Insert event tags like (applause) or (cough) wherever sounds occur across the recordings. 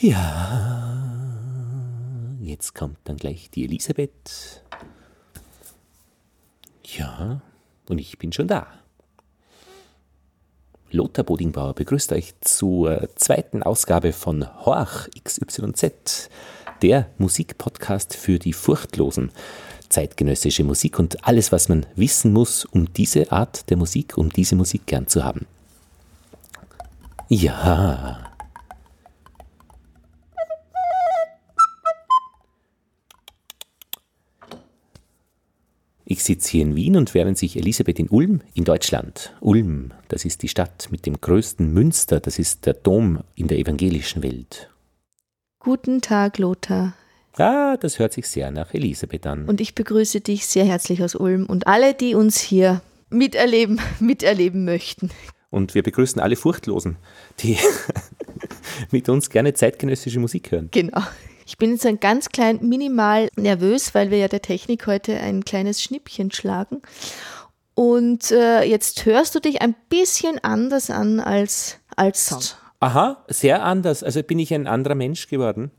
Ja, jetzt kommt dann gleich die Elisabeth. Ja, und ich bin schon da. Lothar Bodingbauer begrüßt euch zur zweiten Ausgabe von Horch XYZ, der Musikpodcast für die Furchtlosen. Zeitgenössische Musik und alles, was man wissen muss, um diese Art der Musik, um diese Musik gern zu haben. Ja, Ich sitze hier in Wien und während sich Elisabeth in Ulm in Deutschland, Ulm, das ist die Stadt mit dem größten Münster, das ist der Dom in der evangelischen Welt. Guten Tag, Lothar. Ah, das hört sich sehr nach Elisabeth an. Und ich begrüße dich sehr herzlich aus Ulm und alle, die uns hier miterleben, (laughs) miterleben möchten. Und wir begrüßen alle Furchtlosen, die (laughs) mit uns gerne zeitgenössische Musik hören. Genau. Ich bin jetzt ein ganz klein minimal nervös, weil wir ja der Technik heute ein kleines Schnippchen schlagen. Und äh, jetzt hörst du dich ein bisschen anders an als, als sonst. Aha, sehr anders. Also bin ich ein anderer Mensch geworden.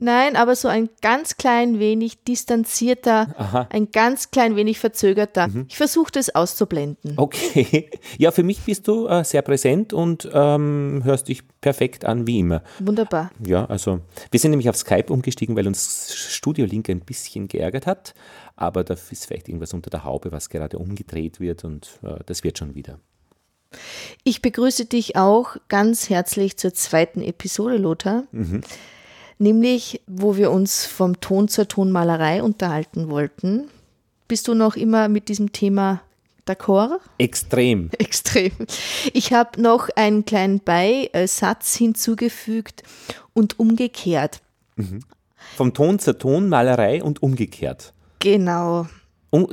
Nein, aber so ein ganz klein wenig distanzierter, Aha. ein ganz klein wenig verzögerter. Mhm. Ich versuche das auszublenden. Okay. (laughs) Ja, für mich bist du äh, sehr präsent und ähm, hörst dich perfekt an, wie immer. Wunderbar. Ja, also wir sind nämlich auf Skype umgestiegen, weil uns Studio Link ein bisschen geärgert hat. Aber da ist vielleicht irgendwas unter der Haube, was gerade umgedreht wird und äh, das wird schon wieder. Ich begrüße dich auch ganz herzlich zur zweiten Episode, Lothar. Mhm nämlich wo wir uns vom Ton zur Tonmalerei unterhalten wollten. Bist du noch immer mit diesem Thema d'accord? Extrem. (laughs) Extrem. Ich habe noch einen kleinen Beisatz hinzugefügt und umgekehrt. Mhm. Vom Ton zur Tonmalerei und umgekehrt. Genau.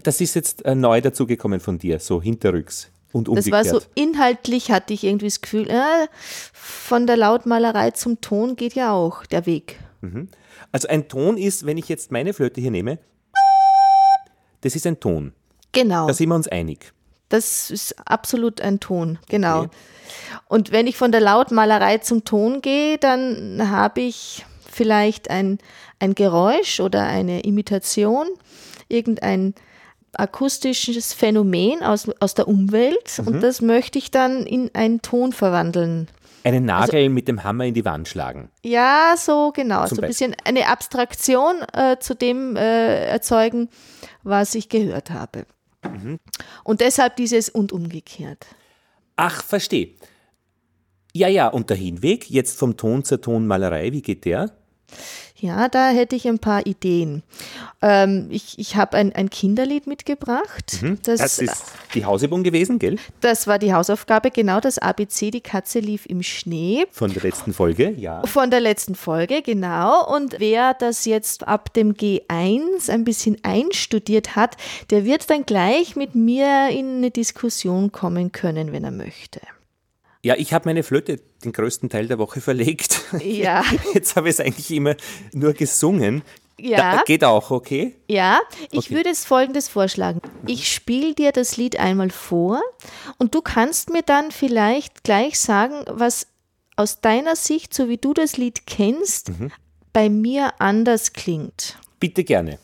Das ist jetzt äh, neu dazugekommen von dir, so hinterrücks. Und umgekehrt. Das war so inhaltlich, hatte ich irgendwie das Gefühl, äh, von der Lautmalerei zum Ton geht ja auch der Weg. Mhm. Also ein Ton ist, wenn ich jetzt meine Flöte hier nehme, das ist ein Ton. Genau. Da sind wir uns einig. Das ist absolut ein Ton, genau. Okay. Und wenn ich von der Lautmalerei zum Ton gehe, dann habe ich vielleicht ein, ein Geräusch oder eine Imitation, irgendein akustisches Phänomen aus, aus der Umwelt mhm. und das möchte ich dann in einen Ton verwandeln. Einen also Nagel also, mit dem Hammer in die Wand schlagen. Ja, so genau. Zum so ein bisschen eine Abstraktion äh, zu dem äh, erzeugen, was ich gehört habe. Mhm. Und deshalb dieses und umgekehrt. Ach, verstehe. Ja, ja, und der Hinweg, jetzt vom Ton zur Tonmalerei, wie geht der? Ja, da hätte ich ein paar Ideen. Ähm, ich ich habe ein, ein Kinderlied mitgebracht. Mhm. Das, das, ist die Hausübung gewesen, gell? Das war die Hausaufgabe, genau das ABC, die Katze lief im Schnee. Von der letzten Folge, ja. Von der letzten Folge, genau. Und wer das jetzt ab dem G1 ein bisschen einstudiert hat, der wird dann gleich mit mir in eine Diskussion kommen können, wenn er möchte. Ja, ich habe meine Flöte den größten Teil der Woche (laughs) verlegt. Ja. (laughs) Jetzt habe ich es eigentlich immer nur gesungen. Ja. Da, geht auch, okay? Ja, ich okay. würde es folgendes vorschlagen. Ich spiele dir das Lied einmal vor und du kannst mir dann vielleicht gleich sagen, was aus deiner Sicht, so wie du das Lied kennst, mhm. bei mir anders klingt. Bitte gerne.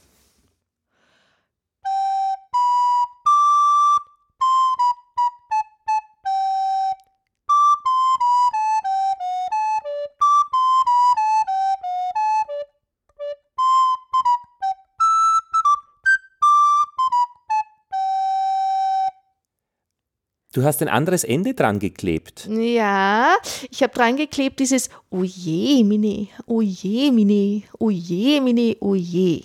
Du hast ein anderes Ende dran geklebt. Ja, ich habe dran geklebt dieses Oje, mine, oje, mine, oje, mine, oje.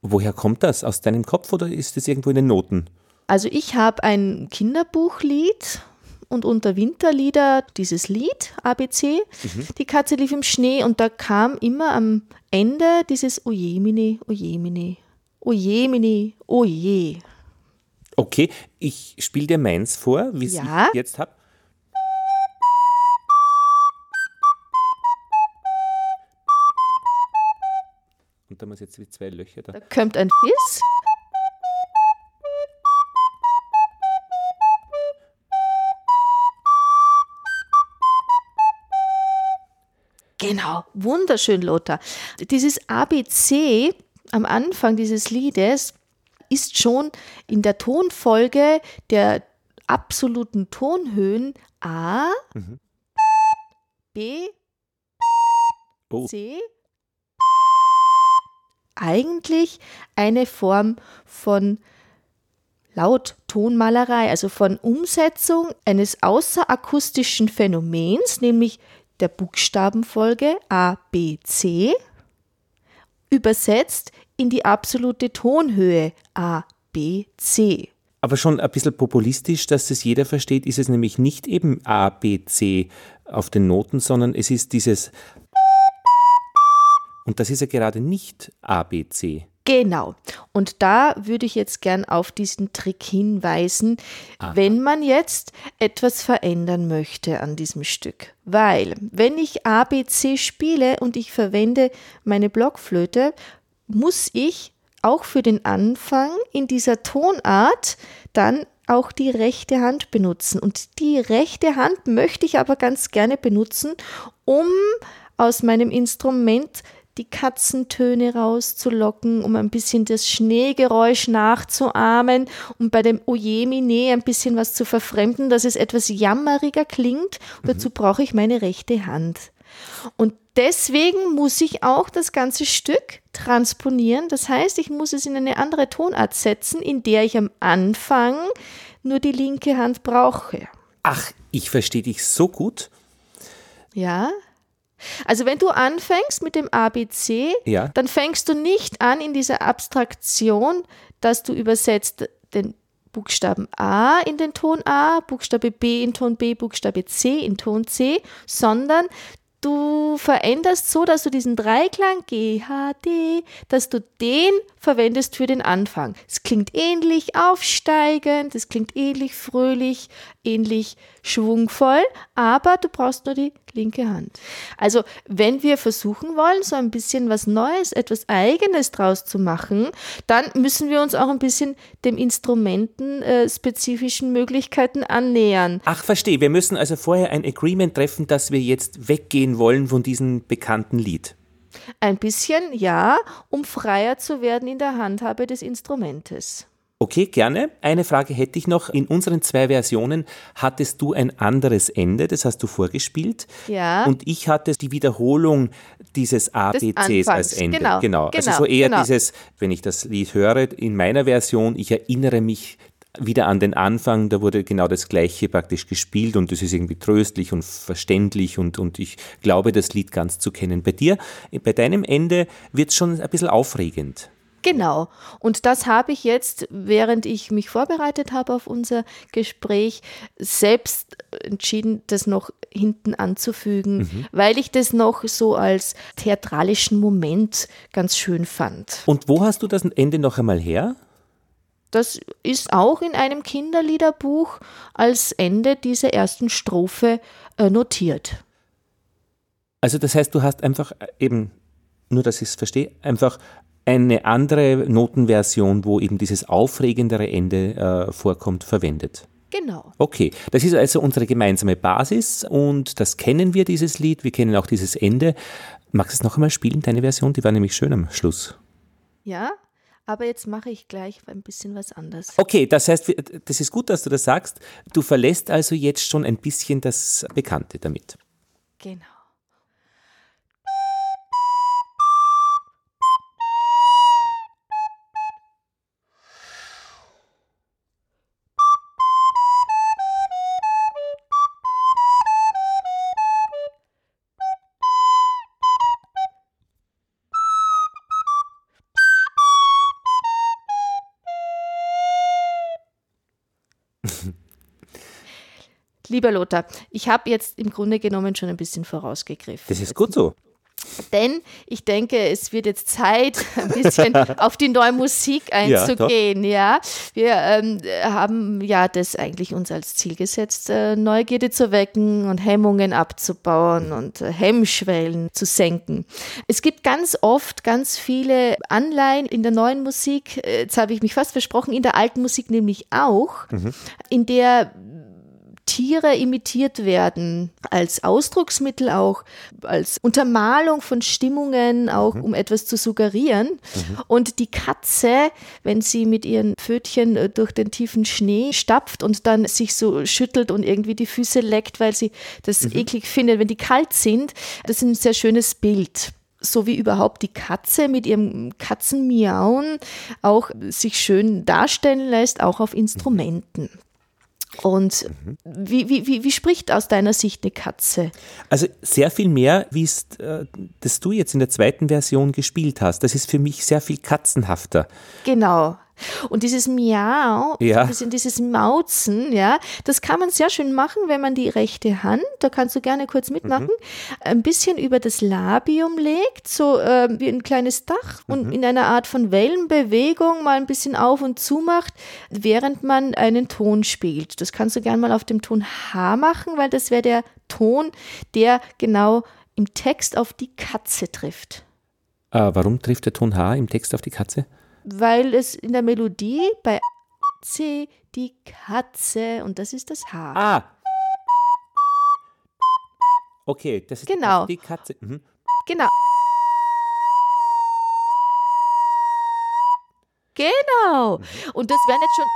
Woher kommt das? Aus deinem Kopf oder ist es irgendwo in den Noten? Also ich habe ein Kinderbuchlied und unter Winterlieder dieses Lied ABC. Mhm. Die Katze lief im Schnee und da kam immer am Ende dieses Ojemine, Ojemine, Ojemine, Oje. Okay, ich spiele dir meins vor, wie es ja? ich jetzt habe. Und da muss jetzt wie zwei Löcher da. Da kommt ein Fiss. Genau, wunderschön, Lothar. Dieses ABC am Anfang dieses Liedes ist schon in der Tonfolge der absoluten Tonhöhen A, mhm. B, oh. C, eigentlich eine Form von Lauttonmalerei, also von Umsetzung eines außerakustischen Phänomens, nämlich der Buchstabenfolge A, B, C, übersetzt in die absolute Tonhöhe A, B, C. Aber schon ein bisschen populistisch, dass es jeder versteht, ist es nämlich nicht eben A, B, C auf den Noten, sondern es ist dieses und das ist ja gerade nicht A, B, C. Genau. Und da würde ich jetzt gern auf diesen Trick hinweisen, Aha. wenn man jetzt etwas verändern möchte an diesem Stück. Weil, wenn ich A, B, C spiele und ich verwende meine Blockflöte, muss ich auch für den Anfang in dieser Tonart dann auch die rechte Hand benutzen. Und die rechte Hand möchte ich aber ganz gerne benutzen, um aus meinem Instrument die Katzentöne rauszulocken, um ein bisschen das Schneegeräusch nachzuahmen und bei dem Ojemine ein bisschen was zu verfremden, dass es etwas jammeriger klingt. Und dazu mhm. brauche ich meine rechte Hand. Und deswegen muss ich auch das ganze Stück transponieren. Das heißt, ich muss es in eine andere Tonart setzen, in der ich am Anfang nur die linke Hand brauche. Ach, ich verstehe dich so gut. Ja. Also wenn du anfängst mit dem ABC, ja. dann fängst du nicht an in dieser Abstraktion, dass du übersetzt den Buchstaben A in den Ton A, Buchstabe B in Ton B, Buchstabe C in Ton C, sondern du veränderst so, dass du diesen Dreiklang G, H, D, dass du den verwendest für den Anfang. Es klingt ähnlich aufsteigend, es klingt ähnlich fröhlich, ähnlich schwungvoll, aber du brauchst nur die linke Hand. Also, wenn wir versuchen wollen, so ein bisschen was Neues, etwas Eigenes draus zu machen, dann müssen wir uns auch ein bisschen dem instrumentenspezifischen äh, Möglichkeiten annähern. Ach, verstehe. Wir müssen also vorher ein Agreement treffen, dass wir jetzt weggehen wollen von diesem bekannten Lied. Ein bisschen, ja, um freier zu werden in der Handhabe des Instrumentes. Okay, gerne. Eine Frage hätte ich noch. In unseren zwei Versionen hattest du ein anderes Ende, das hast du vorgespielt. Ja. Und ich hatte die Wiederholung dieses ABCs als Ende. Genau, genau. Also so eher genau. dieses, wenn ich das Lied höre, in meiner Version, ich erinnere mich wieder an den Anfang, da wurde genau das Gleiche praktisch gespielt und es ist irgendwie tröstlich und verständlich und, und ich glaube, das Lied ganz zu kennen. Bei dir, bei deinem Ende wird es schon ein bisschen aufregend. Genau. Und das habe ich jetzt, während ich mich vorbereitet habe auf unser Gespräch, selbst entschieden, das noch hinten anzufügen, mhm. weil ich das noch so als theatralischen Moment ganz schön fand. Und wo hast du das Ende noch einmal her? Das ist auch in einem Kinderliederbuch als Ende dieser ersten Strophe äh, notiert. Also das heißt, du hast einfach äh, eben, nur dass ich es verstehe, einfach eine andere Notenversion, wo eben dieses aufregendere Ende äh, vorkommt, verwendet. Genau. Okay, das ist also unsere gemeinsame Basis und das kennen wir, dieses Lied. Wir kennen auch dieses Ende. Magst du es noch einmal spielen, deine Version? Die war nämlich schön am Schluss. Ja, aber jetzt mache ich gleich ein bisschen was anderes. Okay, das heißt, das ist gut, dass du das sagst. Du verlässt also jetzt schon ein bisschen das Bekannte damit. Genau. Lieber Lothar, ich habe jetzt im Grunde genommen schon ein bisschen vorausgegriffen. Das ist gut so. Denn ich denke, es wird jetzt Zeit, (laughs) ein bisschen (laughs) auf die neue Musik einzugehen. Ja, ja. wir ähm, haben ja das eigentlich uns als Ziel gesetzt, äh, Neugierde zu wecken und Hemmungen abzubauen und äh, Hemmschwellen zu senken. Es gibt ganz oft ganz viele Anleihen in der neuen Musik. Äh, jetzt habe ich mich fast versprochen, in der alten Musik nämlich auch, mhm. in der Tiere imitiert werden, als Ausdrucksmittel auch, als Untermalung von Stimmungen, auch mhm. um etwas zu suggerieren. Mhm. Und die Katze, wenn sie mit ihren Pfötchen äh, durch den tiefen Schnee stapft und dann sich so schüttelt und irgendwie die Füße leckt, weil sie das mhm. eklig findet, wenn die kalt sind, das ist ein sehr schönes Bild so wie überhaupt die Katze mit ihrem Katzenmiauen auch sich schön darstellen lässt, auch auf Instrumenten. Und mhm. wie, wie, wie, wie, spricht aus deiner Sicht eine Katze? Also sehr viel mehr, wie es äh, das du jetzt in der zweiten Version gespielt hast. Das ist für mich sehr viel katzenhafter. Genau. Und dieses Miau, ja. dieses Mauzen, ja, das kann man sehr schön machen, wenn man die rechte Hand, da kannst du gerne kurz mitmachen, mhm. ein bisschen über das Labium legt, so äh, wie ein kleines Dach mhm. und in einer Art von Wellenbewegung mal ein bisschen auf und zu macht, während man einen Ton spielt. Das kannst du gerne mal auf dem Ton H machen, weil das wäre der Ton, der genau im Text auf die Katze trifft. Äh, warum trifft der Ton H im Text auf die Katze? Weil es in der Melodie bei C die Katze und das ist das H. Ah. Okay, das ist genau. die Katze. Mhm. Genau. Genau. Mhm. Und das wären jetzt schon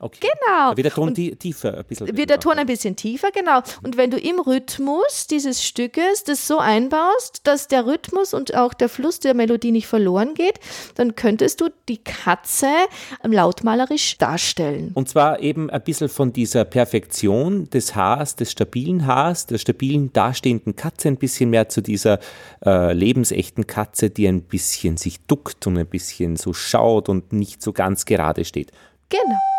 Okay. Genau. Wird der Ton und tiefer ein bisschen? Wird der Ton ein bisschen tiefer, genau. Und wenn du im Rhythmus dieses Stückes das so einbaust, dass der Rhythmus und auch der Fluss der Melodie nicht verloren geht, dann könntest du die Katze lautmalerisch darstellen. Und zwar eben ein bisschen von dieser Perfektion des Haars, des stabilen Haars, der stabilen dastehenden Katze, ein bisschen mehr zu dieser äh, lebensechten Katze, die ein bisschen sich duckt und ein bisschen so schaut und nicht so ganz gerade steht. Genau.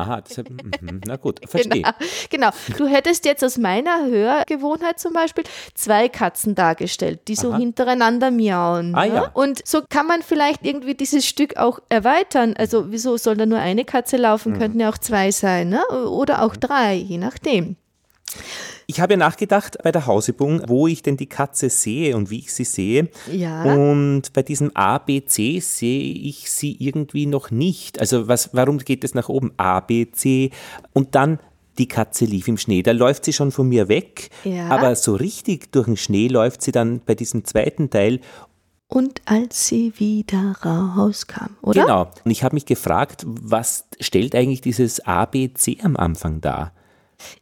Aha, das, (laughs) mhm, na gut, verstehe. Genau, genau, Du hättest jetzt aus meiner Hörgewohnheit zum Beispiel zwei Katzen dargestellt, die so Aha. hintereinander miauen. Ah, ja. Und so kann man vielleicht irgendwie dieses Stück auch erweitern. Also wieso soll da nur eine Katze laufen? Mhm. Könnten ja auch zwei sein, ne? oder auch drei, je nachdem. Ich habe ja nachgedacht bei der Hausübung, wo ich denn die Katze sehe und wie ich sie sehe. Ja. Und bei diesem A, B, C sehe ich sie irgendwie noch nicht. Also was, warum geht es nach oben? A, B, C und dann die Katze lief im Schnee. Da läuft sie schon von mir weg, ja. aber so richtig durch den Schnee läuft sie dann bei diesem zweiten Teil und als sie wieder rauskam, oder? Genau. Und ich habe mich gefragt, was stellt eigentlich dieses ABC am Anfang dar?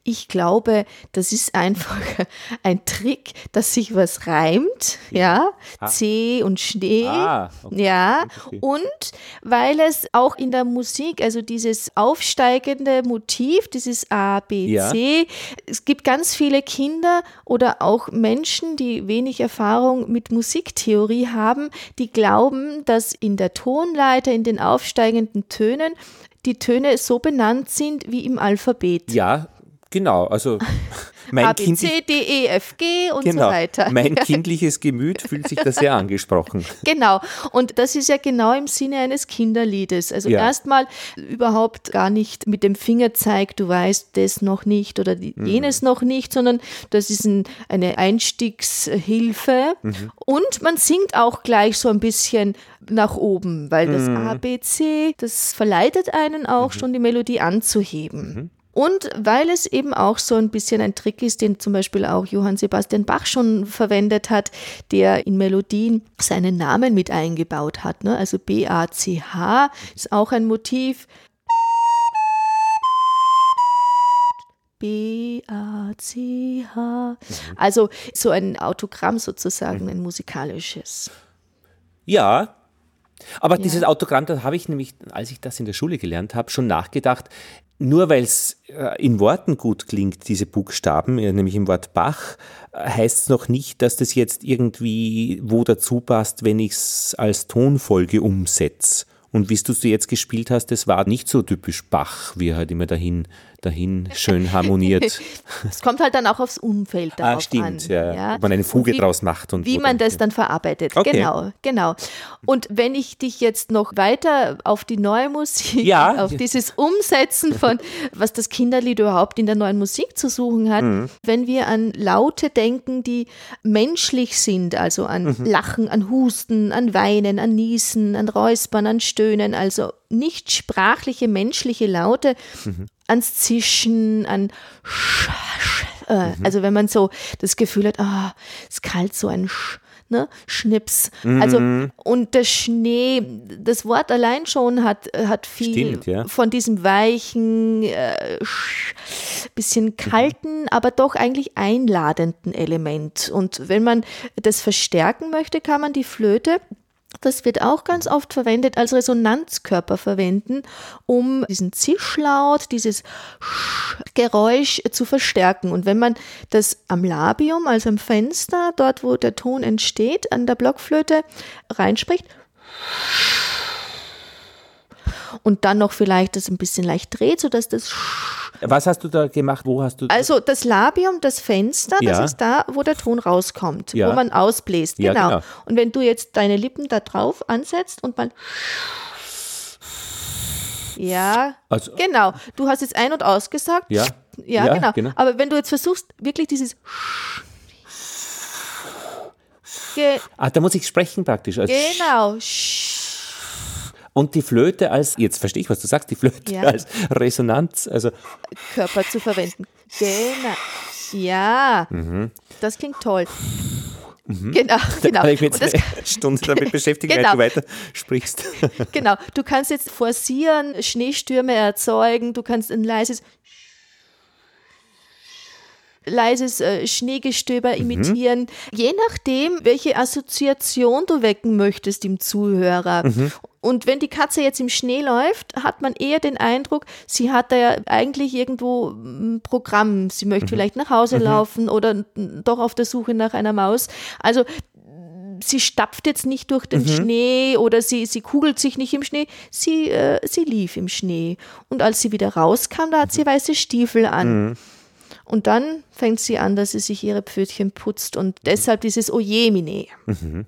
Ich glaube, das ist einfach (laughs) ein Trick, dass sich was reimt, ja, ah. C und Schnee, ah, okay. ja, und weil es auch in der Musik, also dieses aufsteigende Motiv, dieses A, B, ja. C, es gibt ganz viele Kinder oder auch Menschen, die wenig Erfahrung mit Musiktheorie haben, die glauben, dass in der Tonleiter, in den aufsteigenden Tönen, die Töne so benannt sind wie im Alphabet. Ja, Genau, also (laughs) mein A, B, C, D, E, F, G und genau, so weiter. Mein (laughs) kindliches Gemüt fühlt sich da sehr angesprochen. (laughs) Genau, und das ist ja genau im Sinne eines Kinderliedes. Also ja. erstmal überhaupt gar nicht mit dem Fingerzeig, du weißt das noch nicht oder mhm. jenes mhm. noch nicht, sondern das ist ein, eine Einstiegshilfe. Mhm. Und man singt auch gleich so ein bisschen nach oben, weil das mhm. A, B, C, das verleitet einen auch mhm. schon die Melodie anzuheben. Mhm. Und weil es eben auch so ein bisschen ein Trick ist, den zum Beispiel auch Johann Sebastian Bach schon verwendet hat, der in Melodien seinen Namen mit eingebaut hat. Ne? Also B-A-C-H ist auch ein Motiv. B-A-C-H. Also so ein Autogramm sozusagen, ein musikalisches. Ja, aber ja. dieses Autogramm, da habe ich nämlich, als ich das in der Schule gelernt habe, schon nachgedacht, nur weil es äh, in Worten gut klingt, diese Buchstaben, nämlich im Wort Bach, heißt es noch nicht, dass das jetzt irgendwie wo dazu passt, wenn ich es als Tonfolge umsetze Und wie du sie jetzt gespielt hast, das war nicht so typisch Bach, wie er halt immer dahin, dahin schön harmoniert. (laughs) es kommt halt dann auch aufs Umfeld ah, darauf ah, stimmt, an. Ja. ja. Ob man eine Fuge wie, draus macht. Und wie man das dann verarbeitet. Okay. Genau, genau. Und wenn ich dich jetzt noch weiter auf die neue Musik, ja. auf dieses Umsetzen von, was das Kinderlied überhaupt in der neuen Musik zu suchen hat, mhm. wenn wir an Laute denken, die menschlich sind, also an mhm. Lachen, an Husten, an Weinen, an Niesen, an Räuspern, an Stöhnen, also nicht sprachliche menschliche Laute, mhm. Ans Zischen, an Sch, Sch äh, mhm. also wenn man so das Gefühl hat, ah, oh, es ist kalt, so ein Sch, ne, Schnips. Also mhm. und der Schnee, das Wort allein schon hat hat viel Stimmt, ja. von diesem weichen, äh, bisschen mhm. kalten, mhm. aber doch eigentlich einladenden Element. Und wenn man das verstärken möchte, kann man die Flöte das wird auch ganz oft verwendet als Resonanzkörper verwenden, um diesen Zischlaut, dieses Geräusch zu verstärken. Und wenn man das am Labium, also am Fenster, dort wo der Ton entsteht, an der Blockflöte reinspricht, und dann noch vielleicht das ein bisschen leicht dreht, sodass das was hast du da gemacht? Wo hast du Also das Labium, das Fenster, ja. das ist da, wo der Ton rauskommt, ja. wo man ausbläst. Genau. Ja, genau. Und wenn du jetzt deine Lippen da drauf ansetzt und mal ja, also, genau. Du hast jetzt ein- und ausgesagt. Ja. Ja, ja genau. genau. Aber wenn du jetzt versuchst, wirklich dieses Ah, da muss ich sprechen praktisch. Also genau. Und die Flöte als, jetzt verstehe ich, was du sagst, die Flöte ja. als Resonanz, also Körper zu verwenden. Genau. Ja, mhm. das klingt toll. Mhm. Genau, genau. Da kann ich mich jetzt eine Stunde damit beschäftigen, genau. du weiter sprichst. (laughs) Genau, du kannst jetzt forcieren, Schneestürme erzeugen, du kannst ein leises leises äh, Schneegestöber mhm. imitieren, je nachdem, welche Assoziation du wecken möchtest im Zuhörer. Mhm. Und wenn die Katze jetzt im Schnee läuft, hat man eher den Eindruck, sie hat da ja eigentlich irgendwo ein Programm. Sie möchte mhm. vielleicht nach Hause mhm. laufen oder doch auf der Suche nach einer Maus. Also sie stapft jetzt nicht durch den mhm. Schnee oder sie, sie kugelt sich nicht im Schnee, sie, äh, sie lief im Schnee. Und als sie wieder rauskam, da hat sie weiße Stiefel an. Mhm. Und dann fängt sie an, dass sie sich ihre Pfötchen putzt und deshalb dieses Ojemine. Mhm.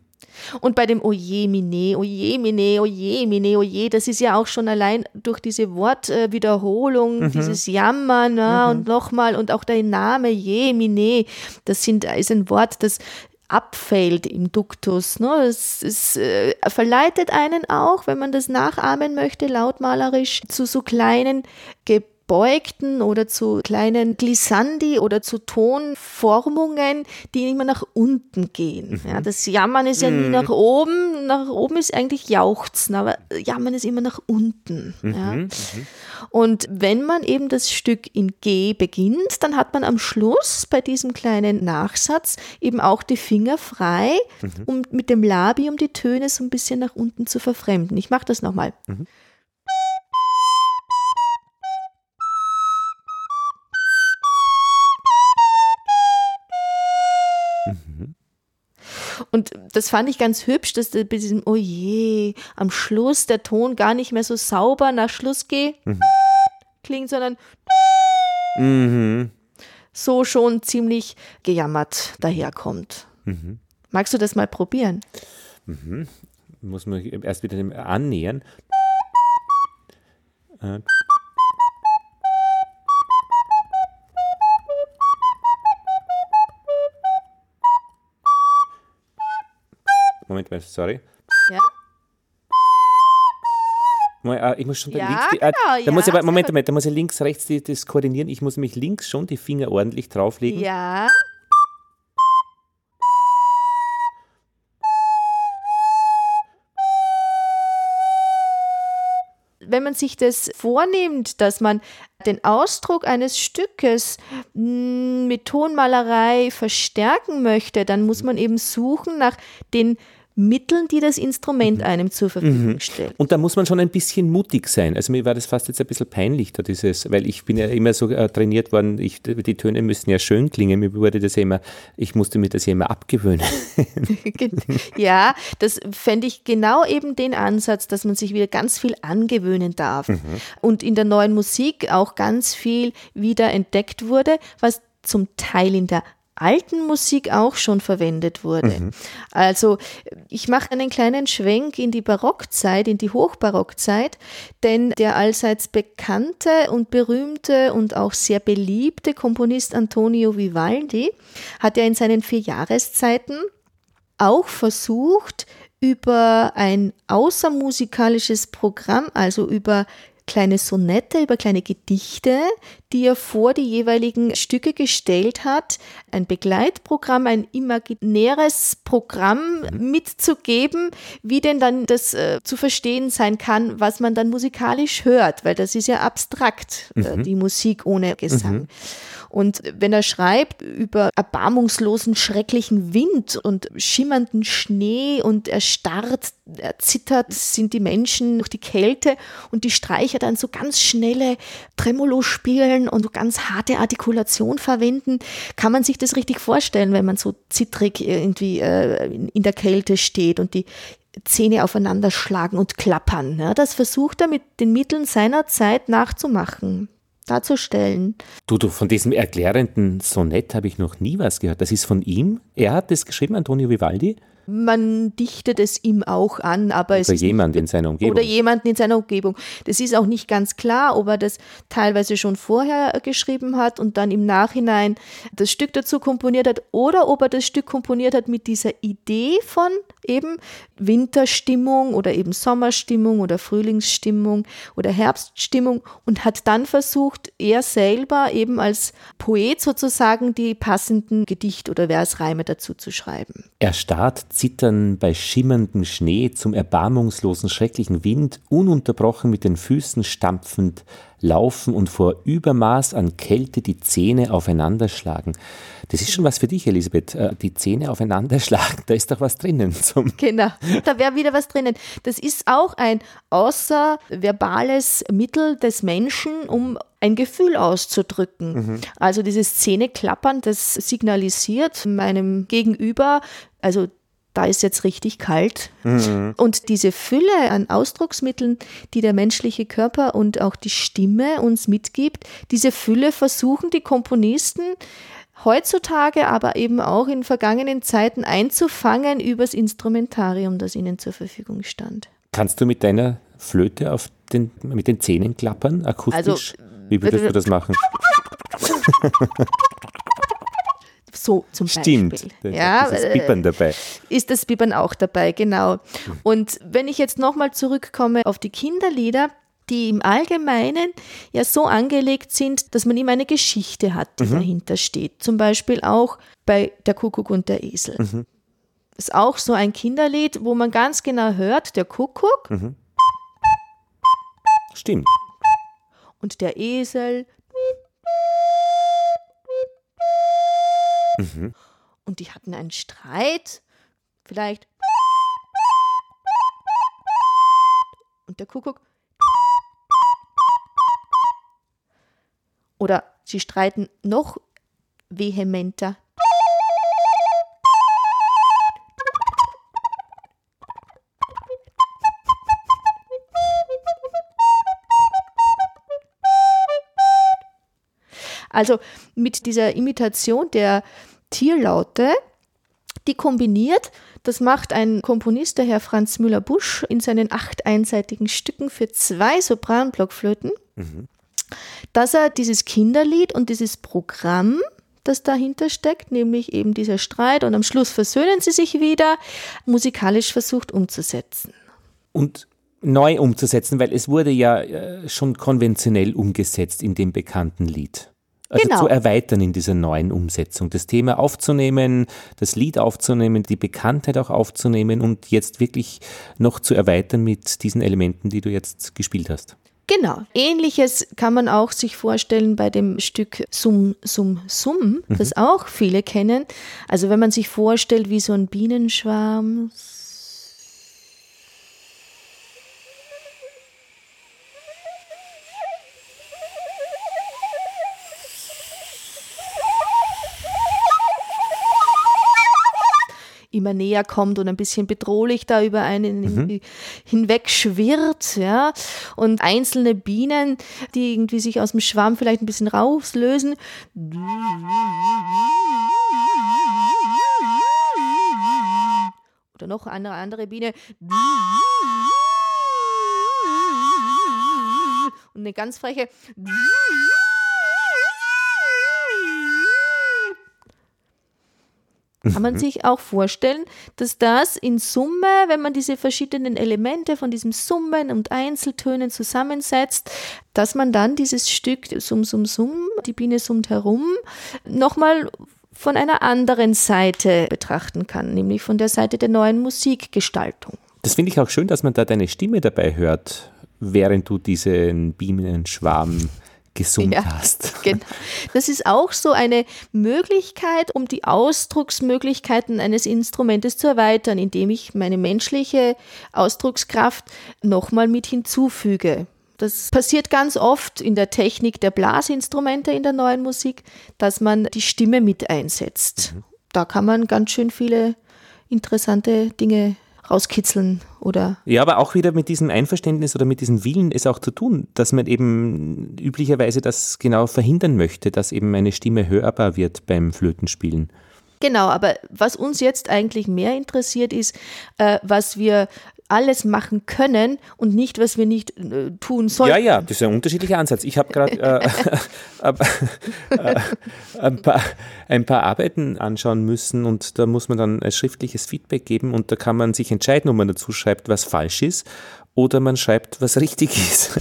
Und bei dem Ojemine, Ojemine, Ojemine, Oje, das ist ja auch schon allein durch diese Wortwiederholung, mhm. dieses Jammern na, mhm. und nochmal und auch der Name Jemine, das sind, ist ein Wort, das abfällt im Duktus. Ne? Es, es äh, verleitet einen auch, wenn man das nachahmen möchte, lautmalerisch, zu so kleinen Ge gebeugten oder zu kleinen Glissandi oder zu Tonformungen, die immer nach unten gehen. Mhm. Ja, das Jammern ist ja nie mhm. nach oben, nach oben ist eigentlich Jauchzen, aber Jammern ist immer nach unten. Mhm. Ja. Mhm. Und wenn man eben das Stück in G beginnt, dann hat man am Schluss bei diesem kleinen Nachsatz eben auch die Finger frei, um mit dem Labium die Töne so ein bisschen nach unten zu verfremden. Ich mache das nochmal. Mhm. Und das fand ich ganz hübsch, dass bei diesem, oh je, am Schluss der Ton gar nicht mehr so sauber nach Schluss geht, mhm. klingt, sondern mhm. so schon ziemlich gejammert daherkommt. Mhm. Magst du das mal probieren? Mhm. Muss man erst wieder dem annähern. Äh. Moment mal, sorry. Ja. Äh, ich muss schon ja, links, die, äh, genau, da muss ich, Moment, Moment, da muss ich links, rechts die, das koordinieren. Ich muss mich links schon die Finger ordentlich drauflegen. Ja. wenn man sich das vornimmt, dass man den Ausdruck eines Stückes hm, mit Tonmalerei verstärken möchte, dann muss man eben suchen nach den Mitteln, die das Instrument mhm. einem zur Verfügung mhm. stellt. Und da muss man schon ein bisschen mutig sein. Also mir war das fast jetzt ein bisschen peinlich, da dieses, weil ich bin ja immer so äh, trainiert worden, ich, die Töne müssen ja schön klingen. Mir wurde das ja immer, ich musste mir das ja immer abgewöhnen. (laughs) ja, das fände ich genau eben den Ansatz, dass man sich wieder ganz viel angewöhnen darf. Mhm. Und in der neuen Musik auch ganz viel wieder entdeckt wurde, was zum Teil in der alten Musik auch schon verwendet wurde. Mhm. Also ich mache einen kleinen Schwenk in die Barockzeit, in die Hochbarockzeit, denn der allseits bekannte und berühmte und auch sehr beliebte Komponist Antonio Vivaldi hat ja in seinen vier Jahreszeiten auch versucht, über ein außermusikalisches Programm, also über kleine Sonette, über kleine Gedichte, die er vor die jeweiligen Stücke gestellt hat, ein Begleitprogramm, ein imaginäres Programm mhm. mitzugeben, wie denn dann das äh, zu verstehen sein kann, was man dann musikalisch hört, weil das ist ja abstrakt, äh, mhm. die Musik ohne Gesang. Mhm. Und wenn er schreibt über erbarmungslosen, schrecklichen Wind und schimmernden Schnee und er starrt, er zittert, sind die Menschen durch die Kälte und die Streicher dann so ganz schnelle Tremolo spielen und ganz harte Artikulation verwenden, kann man sich das richtig vorstellen, wenn man so zittrig irgendwie äh, in der Kälte steht und die Zähne aufeinander schlagen und klappern. Das versucht er mit den Mitteln seiner Zeit nachzumachen darzustellen. Du, du, von diesem erklärenden Sonett habe ich noch nie was gehört. Das ist von ihm. Er hat das geschrieben, Antonio Vivaldi. Man dichtet es ihm auch an, aber oder es ist jemand in seiner Umgebung. Oder jemanden in seiner Umgebung. Das ist auch nicht ganz klar, ob er das teilweise schon vorher geschrieben hat und dann im Nachhinein das Stück dazu komponiert hat oder ob er das Stück komponiert hat mit dieser Idee von eben Winterstimmung oder eben Sommerstimmung oder Frühlingsstimmung oder Herbststimmung und hat dann versucht, er selber eben als Poet sozusagen die passenden Gedicht- oder Versreime dazu zu schreiben. Erstarrt zittern bei schimmerndem Schnee zum erbarmungslosen schrecklichen Wind, ununterbrochen mit den Füßen stampfend, laufen und vor Übermaß an Kälte die Zähne aufeinanderschlagen. Das ist schon was für dich, Elisabeth. Äh, die Zähne aufeinanderschlagen, (laughs) da ist doch was drinnen. Zum (laughs) genau, da wäre wieder was drinnen. Das ist auch ein außerverbales Mittel des Menschen, um ein Gefühl auszudrücken. Mhm. Also dieses Zähneklappern, das signalisiert meinem Gegenüber, also da ist jetzt richtig kalt. Mhm. Und diese Fülle an Ausdrucksmitteln, die der menschliche Körper und auch die Stimme uns mitgibt, diese Fülle versuchen die Komponisten heutzutage, aber eben auch in vergangenen Zeiten einzufangen übers Instrumentarium, das ihnen zur Verfügung stand. Kannst du mit deiner Flöte auf den, mit den Zähnen klappern, akustisch? Also, Wie würdest du das machen? (laughs) So zum Stimmt, Beispiel. Stimmt, ja, ist das Bibbern dabei. Ist das Bibbern auch dabei, genau. Und wenn ich jetzt nochmal zurückkomme auf die Kinderlieder, die im Allgemeinen ja so angelegt sind, dass man immer eine Geschichte hat, die mhm. dahinter steht. Zum Beispiel auch bei Der Kuckuck und der Esel. Mhm. Ist auch so ein Kinderlied, wo man ganz genau hört, der Kuckuck. Mhm. Stimmt. Und der Esel. Mhm. Und die hatten einen Streit, vielleicht. Und der Kuckuck. Oder sie streiten noch vehementer. Also mit dieser Imitation der Tierlaute, die kombiniert, das macht ein Komponist, der Herr Franz Müller-Busch, in seinen acht einseitigen Stücken für zwei Sopranblockflöten, mhm. dass er dieses Kinderlied und dieses Programm, das dahinter steckt, nämlich eben dieser Streit und am Schluss versöhnen sie sich wieder, musikalisch versucht umzusetzen. Und neu umzusetzen, weil es wurde ja äh, schon konventionell umgesetzt in dem bekannten Lied. Also genau. zu erweitern in dieser neuen Umsetzung, das Thema aufzunehmen, das Lied aufzunehmen, die Bekanntheit auch aufzunehmen und jetzt wirklich noch zu erweitern mit diesen Elementen, die du jetzt gespielt hast. Genau. Ähnliches kann man auch sich vorstellen bei dem Stück Sum, Sum, Sum, das mhm. auch viele kennen. Also wenn man sich vorstellt, wie so ein Bienenschwarm immer näher kommt und ein bisschen bedrohlich da über einen mhm. hinweg schwirrt, ja. Und einzelne Bienen, die irgendwie sich aus dem Schwamm vielleicht ein bisschen rauslösen. Oder noch eine andere Biene. Und eine ganz freche. Kann man sich auch vorstellen, dass das in Summe, wenn man diese verschiedenen Elemente von diesem Summen und Einzeltönen zusammensetzt, dass man dann dieses Stück Summ, Summ, Summ, die Biene summt herum, nochmal von einer anderen Seite betrachten kann, nämlich von der Seite der neuen Musikgestaltung. Das finde ich auch schön, dass man da deine Stimme dabei hört, während du diesen Bienenschwarm gesummt ja, hast. (laughs) Genau. Das ist auch so eine Möglichkeit, um die Ausdrucksmöglichkeiten eines Instrumentes zu erweitern, indem ich meine menschliche Ausdruckskraft nochmal mit hinzufüge. Das passiert ganz oft in der Technik der Blasinstrumente in der neuen Musik, dass man die Stimme mit einsetzt. Mhm. Da kann man ganz schön viele interessante Dinge rauskitzeln oder. Ja, aber auch wieder mit diesem Einverständnis oder mit diesem Willen es auch zu tun, dass man eben üblicherweise das genau verhindern möchte, dass eben eine Stimme hörbar wird beim Flötenspielen. Genau, aber was uns jetzt eigentlich mehr interessiert ist, äh, was wir alles machen können und nicht, was wir nicht äh, tun sollen. Ja, ja, das ist ein unterschiedlicher Ansatz. Ich habe gerade äh, (laughs) äh, ein, paar, ein paar Arbeiten anschauen müssen und da muss man dann ein schriftliches Feedback geben und da kann man sich entscheiden, ob man dazu schreibt, was falsch ist oder man schreibt, was richtig (laughs) ist.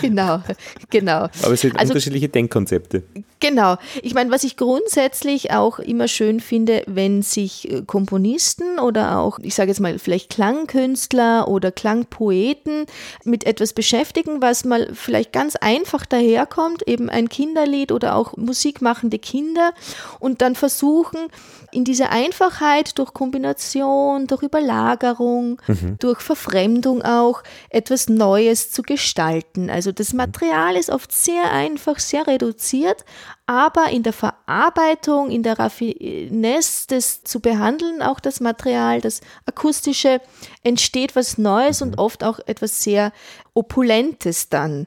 Genau, genau. Aber es sind also, unterschiedliche Denkkonzepte. Genau. Ich meine, was ich grundsätzlich auch immer schön finde, wenn sich äh, Komponisten oder auch, ich sage jetzt mal, vielleicht Klangkünstler oder Klangpoeten mit etwas beschäftigen, was mal vielleicht ganz einfach daherkommt, eben ein Kinderlied oder auch musikmachende Kinder und dann versuchen, in dieser Einfachheit durch Kombination, durch Überlagerung, mhm. durch Verfremdung auch etwas Neues zu gestalten. Also das Material ist oft sehr einfach, sehr reduziert, aber in der Verarbeitung, in der Raffinesse des zu behandeln, auch das Material, das akustische, entsteht was Neues und mhm. oft auch etwas sehr Opulentes dann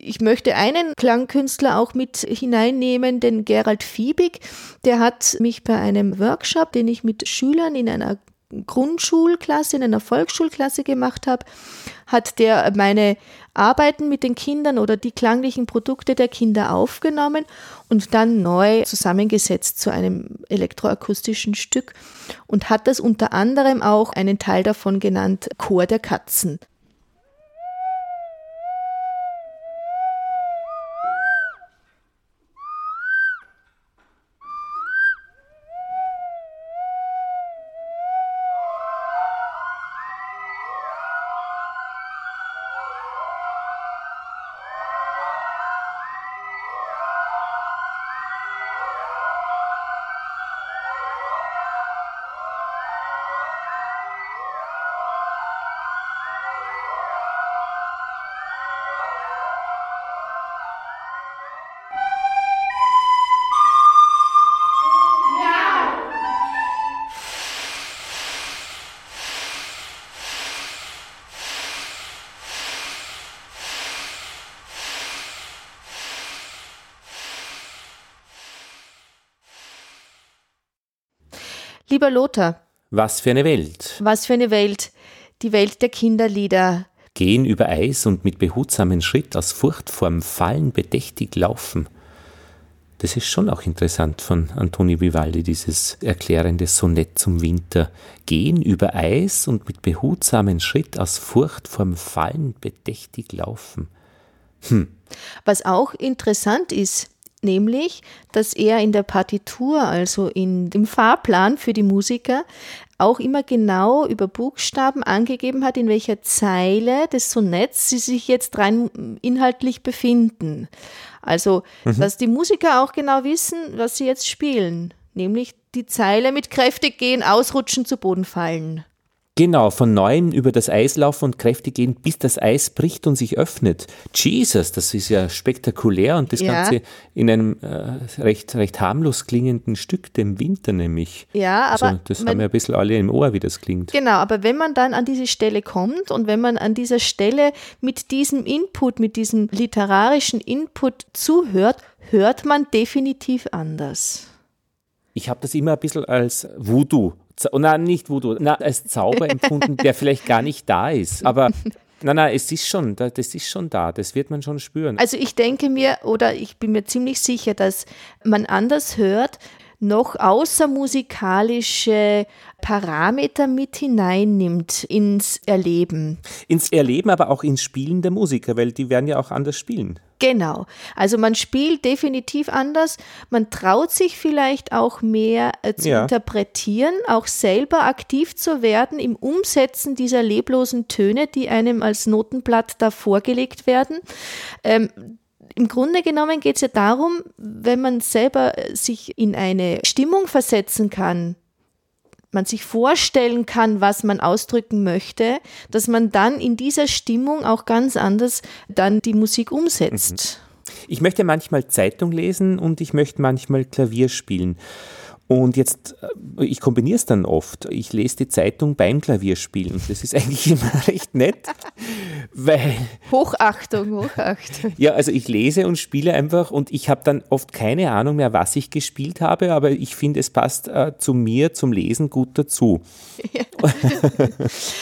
ich möchte einen Klangkünstler auch mit hineinnehmen, den Gerald Fiebig. Der hat mich bei einem Workshop, den ich mit Schülern in einer Grundschulklasse, in einer Volksschulklasse gemacht habe, hat der meine Arbeiten mit den Kindern oder die klanglichen Produkte der Kinder aufgenommen und dann neu zusammengesetzt zu einem elektroakustischen Stück und hat das unter anderem auch einen Teil davon genannt Chor der Katzen. Lieber Lothar. Was für eine Welt. Was für eine Welt. Die Welt der Kinderlieder. Gehen über Eis und mit behutsamen Schritt aus Furcht vorm Fallen bedächtig laufen. Das ist schon auch interessant von Antoni Vivaldi, dieses erklärende Sonett zum Winter. Gehen über Eis und mit behutsamen Schritt aus Furcht vorm Fallen bedächtig laufen. Hm. Was auch interessant ist, nämlich, dass er in der Partitur, also in dem Fahrplan für die Musiker, auch immer genau über Buchstaben angegeben hat, in welcher Zeile des Sonetts sie sich jetzt rein inhaltlich befinden. Also, mhm. dass die Musiker auch genau wissen, was sie jetzt spielen, nämlich die Zeile mit kräftig gehen, ausrutschen, zu Boden fallen. Genau, von neuem über das Eis laufen und kräftig gehen, bis das Eis bricht und sich öffnet. Jesus, das ist ja spektakulär und das ja. Ganze in einem äh, recht, recht harmlos klingenden Stück, dem Winter nämlich. Ja, aber. Also, das haben wir ein bisschen alle im Ohr, wie das klingt. Genau, aber wenn man dann an diese Stelle kommt und wenn man an dieser Stelle mit diesem Input, mit diesem literarischen Input zuhört, hört man definitiv anders. Ich habe das immer ein bisschen als Voodoo na, nicht Voodoo, na, als Zauber empfunden, der vielleicht gar nicht da ist. Aber Nein, nein, es ist schon, das ist schon da, das wird man schon spüren. Also ich denke mir, oder ich bin mir ziemlich sicher, dass man anders hört, noch außermusikalische Parameter mit hineinnimmt ins Erleben. Ins Erleben, aber auch ins Spielen der Musiker, weil die werden ja auch anders spielen. Genau. Also man spielt definitiv anders. Man traut sich vielleicht auch mehr äh, zu ja. interpretieren, auch selber aktiv zu werden im Umsetzen dieser leblosen Töne, die einem als Notenblatt da vorgelegt werden. Ähm, im Grunde genommen geht es ja darum, wenn man selber äh, sich in eine Stimmung versetzen kann, man sich vorstellen kann, was man ausdrücken möchte, dass man dann in dieser Stimmung auch ganz anders dann die Musik umsetzt. Mhm. Ich möchte manchmal Zeitung lesen und ich möchte manchmal Klavier spielen. Und jetzt, äh, ich kombiniere es dann oft. Ich lese die Zeitung beim Klavierspielen. Das ist eigentlich (laughs) immer recht nett, weil. Hochachtung, Hochachtung. Ja, also ich lese und spiele einfach und ich habe dann oft keine Ahnung mehr, was ich gespielt habe, aber ich finde, es passt äh, zu mir, zum Lesen gut dazu. Ja. (laughs)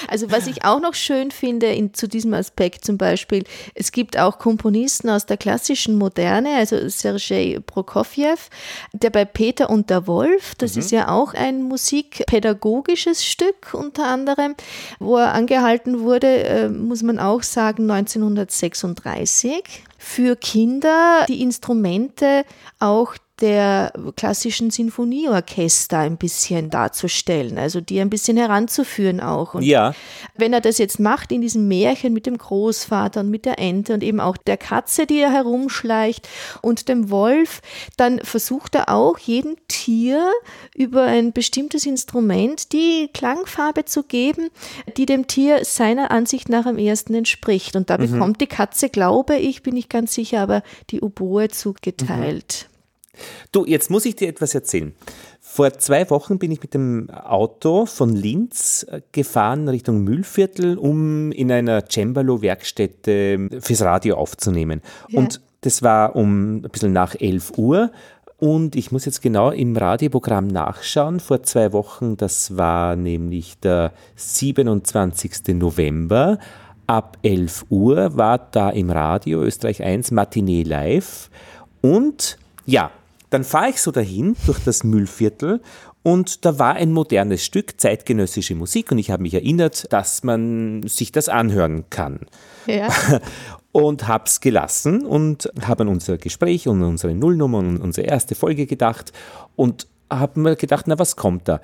also, was ich auch noch schön finde in, zu diesem Aspekt zum Beispiel, es gibt auch Komponisten aus der klassischen Moderne, also Sergei Prokofjew, der bei Peter und der Wolf Wolf. Das mhm. ist ja auch ein musikpädagogisches Stück unter anderem, wo er angehalten wurde, äh, muss man auch sagen, 1936 für Kinder die Instrumente auch der klassischen Sinfonieorchester ein bisschen darzustellen, also die ein bisschen heranzuführen auch. Und ja. wenn er das jetzt macht in diesem Märchen mit dem Großvater und mit der Ente und eben auch der Katze, die er herumschleicht und dem Wolf, dann versucht er auch jedem Tier über ein bestimmtes Instrument die Klangfarbe zu geben, die dem Tier seiner Ansicht nach am ersten entspricht. Und da mhm. bekommt die Katze, glaube ich, bin ich ganz sicher, aber die Oboe zugeteilt. Mhm. Du, jetzt muss ich dir etwas erzählen. Vor zwei Wochen bin ich mit dem Auto von Linz äh, gefahren Richtung Mühlviertel, um in einer Cembalo-Werkstätte ähm, fürs Radio aufzunehmen. Ja. Und das war um ein bisschen nach 11 Uhr. Und ich muss jetzt genau im Radioprogramm nachschauen. Vor zwei Wochen, das war nämlich der 27. November. Ab 11 Uhr war da im Radio Österreich 1 Matinee live. Und ja, dann fahre ich so dahin durch das Müllviertel und da war ein modernes Stück, zeitgenössische Musik und ich habe mich erinnert, dass man sich das anhören kann. Ja. (laughs) Und habe es gelassen und habe an unser Gespräch und unsere Nullnummer und unsere erste Folge gedacht und habe mir gedacht, na was kommt da?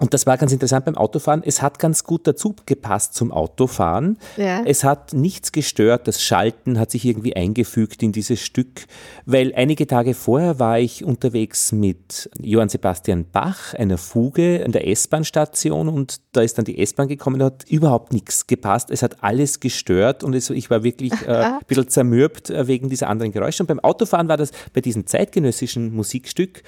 Und das war ganz interessant beim Autofahren. Es hat ganz gut dazu gepasst zum Autofahren. Ja. Es hat nichts gestört. Das Schalten hat sich irgendwie eingefügt in dieses Stück, weil einige Tage vorher war ich unterwegs mit Johann Sebastian Bach, einer Fuge in der S-Bahn-Station und da ist dann die S-Bahn gekommen und hat überhaupt nichts gepasst. Es hat alles gestört und es, ich war wirklich äh, (laughs) ein bisschen zermürbt äh, wegen dieser anderen Geräusche. Und beim Autofahren war das bei diesem zeitgenössischen Musikstück,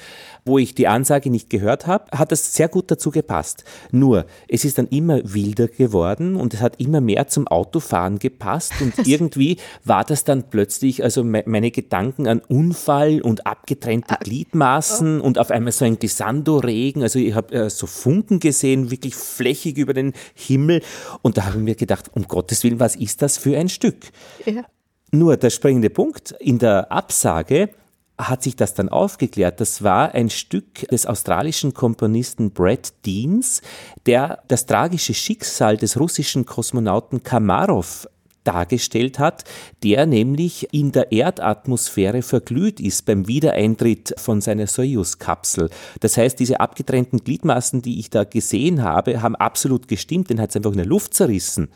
wo ich die Ansage nicht gehört habe, hat das sehr gut dazu gepasst gepasst. Nur, es ist dann immer wilder geworden und es hat immer mehr zum Autofahren gepasst und (laughs) irgendwie war das dann plötzlich, also meine Gedanken an Unfall und abgetrennte ah. Gliedmaßen und auf einmal so ein Glissando-Regen, also ich habe äh, so Funken gesehen, wirklich flächig über den Himmel und da habe ich mir gedacht, um Gottes Willen, was ist das für ein Stück? Ja. Nur der springende Punkt in der Absage hat sich das dann aufgeklärt. Das war ein Stück des australischen Komponisten Brad Deans, der das tragische Schicksal des russischen Kosmonauten Kamarov dargestellt hat, der nämlich in der Erdatmosphäre verglüht ist beim Wiedereintritt von seiner Soyuz-Kapsel. Das heißt, diese abgetrennten Gliedmaßen, die ich da gesehen habe, haben absolut gestimmt, den hat es einfach in der Luft zerrissen.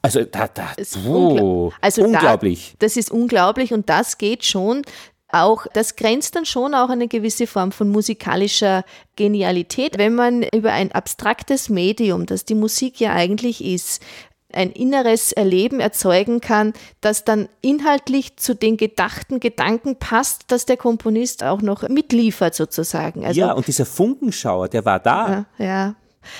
Also, da, da, oh, also unglaublich. Da, das ist unglaublich und das geht schon auch, das grenzt dann schon auch eine gewisse Form von musikalischer Genialität, wenn man über ein abstraktes Medium, das die Musik ja eigentlich ist, ein inneres Erleben erzeugen kann, das dann inhaltlich zu den gedachten Gedanken passt, dass der Komponist auch noch mitliefert sozusagen. Also, ja, und dieser Funkenschauer, der war da. Ja, ja.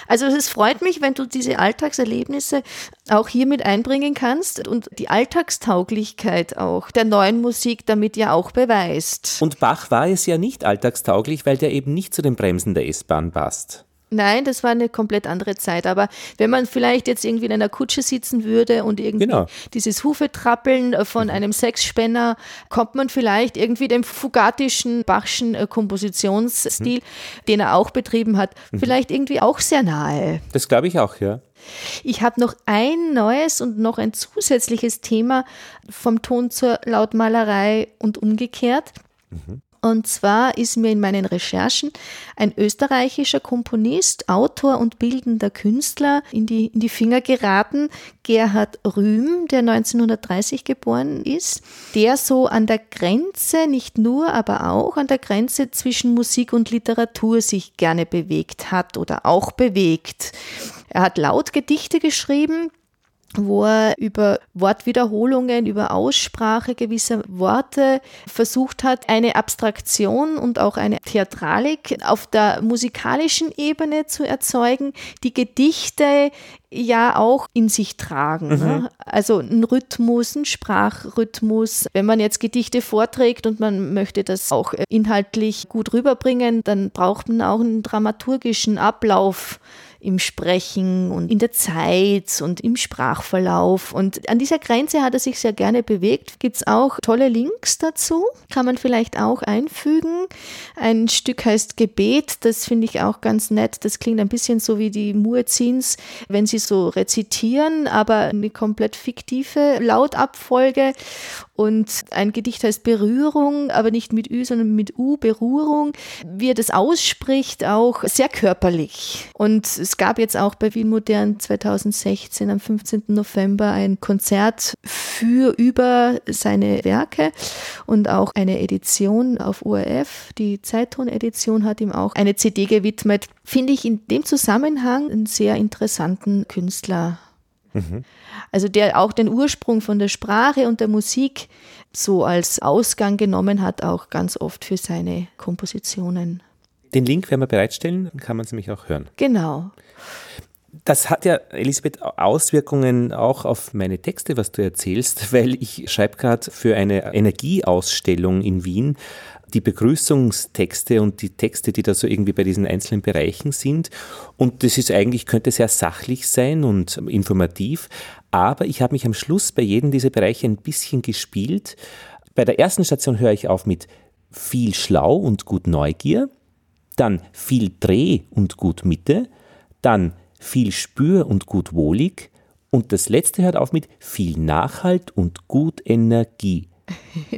Also es freut mich, wenn du diese Alltagserlebnisse auch hier mit einbringen kannst und die Alltagstauglichkeit auch der neuen Musik damit ja auch beweist. Und Bach war es ja nicht alltagstauglich, weil der eben nicht zu den Bremsen der S-Bahn passt. Nein, das war eine komplett andere Zeit. Aber wenn man vielleicht jetzt irgendwie in einer Kutsche sitzen würde und irgendwie genau. dieses Hufetrappeln von mhm. einem Sechsspänner, kommt man vielleicht irgendwie dem fugatischen Bachschen äh, Kompositionsstil, mhm. den er auch betrieben hat, mhm. vielleicht irgendwie auch sehr nahe. Das glaube ich auch, ja. Ich habe noch ein neues und noch ein zusätzliches Thema vom Ton zur Lautmalerei und umgekehrt. Mhm. Und zwar ist mir in meinen Recherchen ein österreichischer Komponist, Autor und bildender Künstler in die, in die Finger geraten, Gerhard Rühm, der 1930 geboren ist, der so an der Grenze, nicht nur, aber auch an der Grenze zwischen Musik und Literatur sich gerne bewegt hat oder auch bewegt. Er hat laut Gedichte geschrieben, wo er über Wortwiederholungen, über Aussprache gewisser Worte versucht hat, eine Abstraktion und auch eine Theatralik auf der musikalischen Ebene zu erzeugen, die Gedichte ja auch in sich tragen. Mhm. Ne? Also ein Rhythmus, ein Sprachrhythmus. Wenn man jetzt Gedichte vorträgt und man möchte das auch inhaltlich gut rüberbringen, dann braucht man auch einen dramaturgischen Ablauf im Sprechen und in der Zeit und im Sprachverlauf. Und an dieser Grenze hat er sich sehr gerne bewegt. Gibt es auch tolle Links dazu, kann man vielleicht auch einfügen. Ein Stück heißt Gebet, das finde ich auch ganz nett. Das klingt ein bisschen so wie die Muezzins, wenn sie so rezitieren, aber eine komplett fiktive Lautabfolge. Und ein Gedicht heißt Berührung, aber nicht mit Ü, sondern mit U, Berührung. Wie er das ausspricht, auch sehr körperlich. Und es gab jetzt auch bei Wien Modern 2016 am 15. November ein Konzert für über seine Werke und auch eine Edition auf ORF. Die Zeitton-Edition hat ihm auch eine CD gewidmet. Finde ich in dem Zusammenhang einen sehr interessanten Künstler. Mhm. Also der auch den Ursprung von der Sprache und der Musik so als Ausgang genommen hat, auch ganz oft für seine Kompositionen. Den Link werden wir bereitstellen, dann kann man es nämlich auch hören. Genau. Das hat ja, Elisabeth, Auswirkungen auch auf meine Texte, was du erzählst, (laughs) weil ich schreibe gerade für eine Energieausstellung in Wien die Begrüßungstexte und die Texte, die da so irgendwie bei diesen einzelnen Bereichen sind. Und das ist eigentlich, könnte sehr sachlich sein und informativ. Aber ich habe mich am Schluss bei jedem dieser Bereiche ein bisschen gespielt. Bei der ersten Station höre ich auf mit viel Schlau und gut Neugier, dann viel Dreh und gut Mitte, dann viel Spür und gut wohlig und das letzte hört auf mit viel Nachhalt und gut Energie.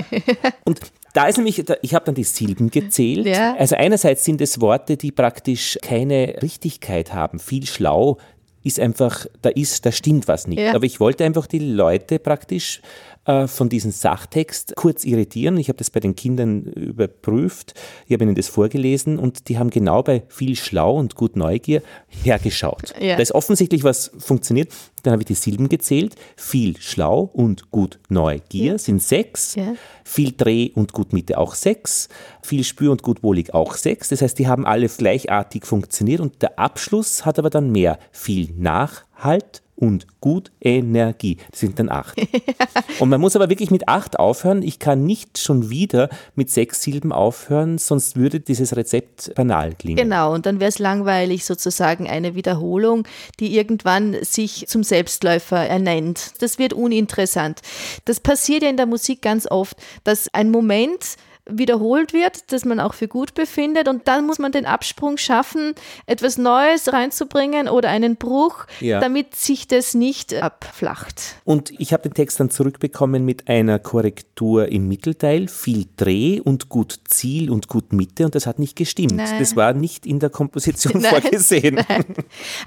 (laughs) und da ist nämlich, ich habe dann die Silben gezählt. Ja. Also einerseits sind es Worte, die praktisch keine Richtigkeit haben. Viel schlau ist einfach, da ist, da stimmt was nicht. Ja. Aber ich wollte einfach die Leute praktisch äh, von diesem Sachtext kurz irritieren. Ich habe das bei den Kindern überprüft, ich habe ihnen das vorgelesen und die haben genau bei viel Schlau und gut Neugier hergeschaut. Ja. Da ist offensichtlich was funktioniert. Dann habe ich die Silben gezählt. Viel Schlau und gut Neugier ja. sind sechs. Ja. Viel Dreh und gut Mitte auch sechs. Viel Spür und gut Wohlig auch sechs. Das heißt, die haben alle gleichartig funktioniert und der Abschluss hat aber dann mehr. Viel Nachhalt und gut Energie. Das sind dann acht. (laughs) und man muss aber wirklich mit acht aufhören. Ich kann nicht schon wieder mit sechs Silben aufhören, sonst würde dieses Rezept banal klingen. Genau, und dann wäre es langweilig, sozusagen eine Wiederholung, die irgendwann sich zum Selbstläufer ernennt. Das wird uninteressant. Das passiert ja in der Musik ganz oft, dass ein Moment, wiederholt wird, das man auch für gut befindet. Und dann muss man den Absprung schaffen, etwas Neues reinzubringen oder einen Bruch, ja. damit sich das nicht abflacht. Und ich habe den Text dann zurückbekommen mit einer Korrektur im Mittelteil, viel Dreh und gut Ziel und gut Mitte und das hat nicht gestimmt. Nein. Das war nicht in der Komposition (laughs) (laughs) nein, vorgesehen. Nein.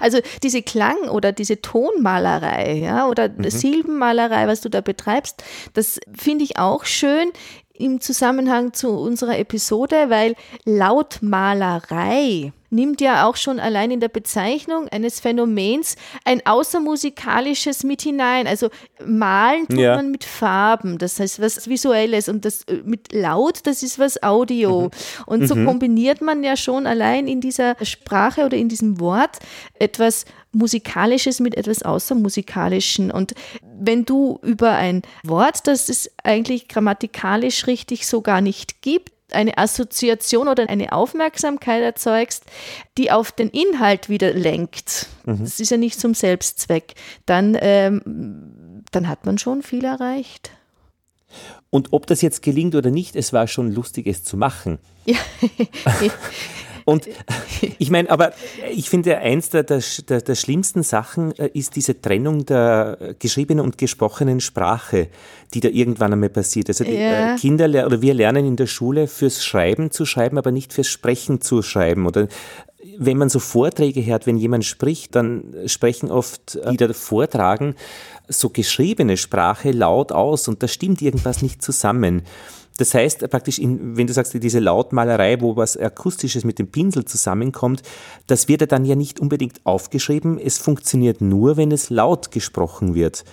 Also diese Klang- oder diese Tonmalerei ja, oder mhm. Silbenmalerei, was du da betreibst, das finde ich auch schön im Zusammenhang zu unserer Episode, weil Lautmalerei nimmt ja auch schon allein in der Bezeichnung eines Phänomens ein außermusikalisches mit hinein. Also malen tut ja. man mit Farben, das heißt was Visuelles und das äh, mit Laut, das ist was Audio. Mhm. Und so mhm. kombiniert man ja schon allein in dieser Sprache oder in diesem Wort etwas Musikalisches mit etwas Außermusikalischen. Und wenn du über ein Wort, das es eigentlich grammatikalisch richtig so gar nicht gibt, eine Assoziation oder eine Aufmerksamkeit erzeugst, die auf den Inhalt wieder lenkt. Mhm. Das ist ja nicht zum Selbstzweck. Dann, ähm, dann hat man schon viel erreicht. Und ob das jetzt gelingt oder nicht, es war schon lustig, es zu machen. Ja. (laughs) (laughs) Und (laughs) ich meine, aber ich finde, eins der, der, der, schlimmsten Sachen äh, ist diese Trennung der geschriebenen und gesprochenen Sprache, die da irgendwann einmal passiert. Also die ja. Äh, Kinder oder wir lernen in der Schule fürs Schreiben zu schreiben, aber nicht fürs Sprechen zu schreiben. Oder wenn man so Vorträge hört, wenn jemand spricht, dann sprechen oft äh, die da vortragen so geschriebene Sprache laut aus und da stimmt irgendwas nicht zusammen. Das heißt praktisch, in, wenn du sagst, diese Lautmalerei, wo was Akustisches mit dem Pinsel zusammenkommt, das wird ja dann ja nicht unbedingt aufgeschrieben. Es funktioniert nur, wenn es laut gesprochen wird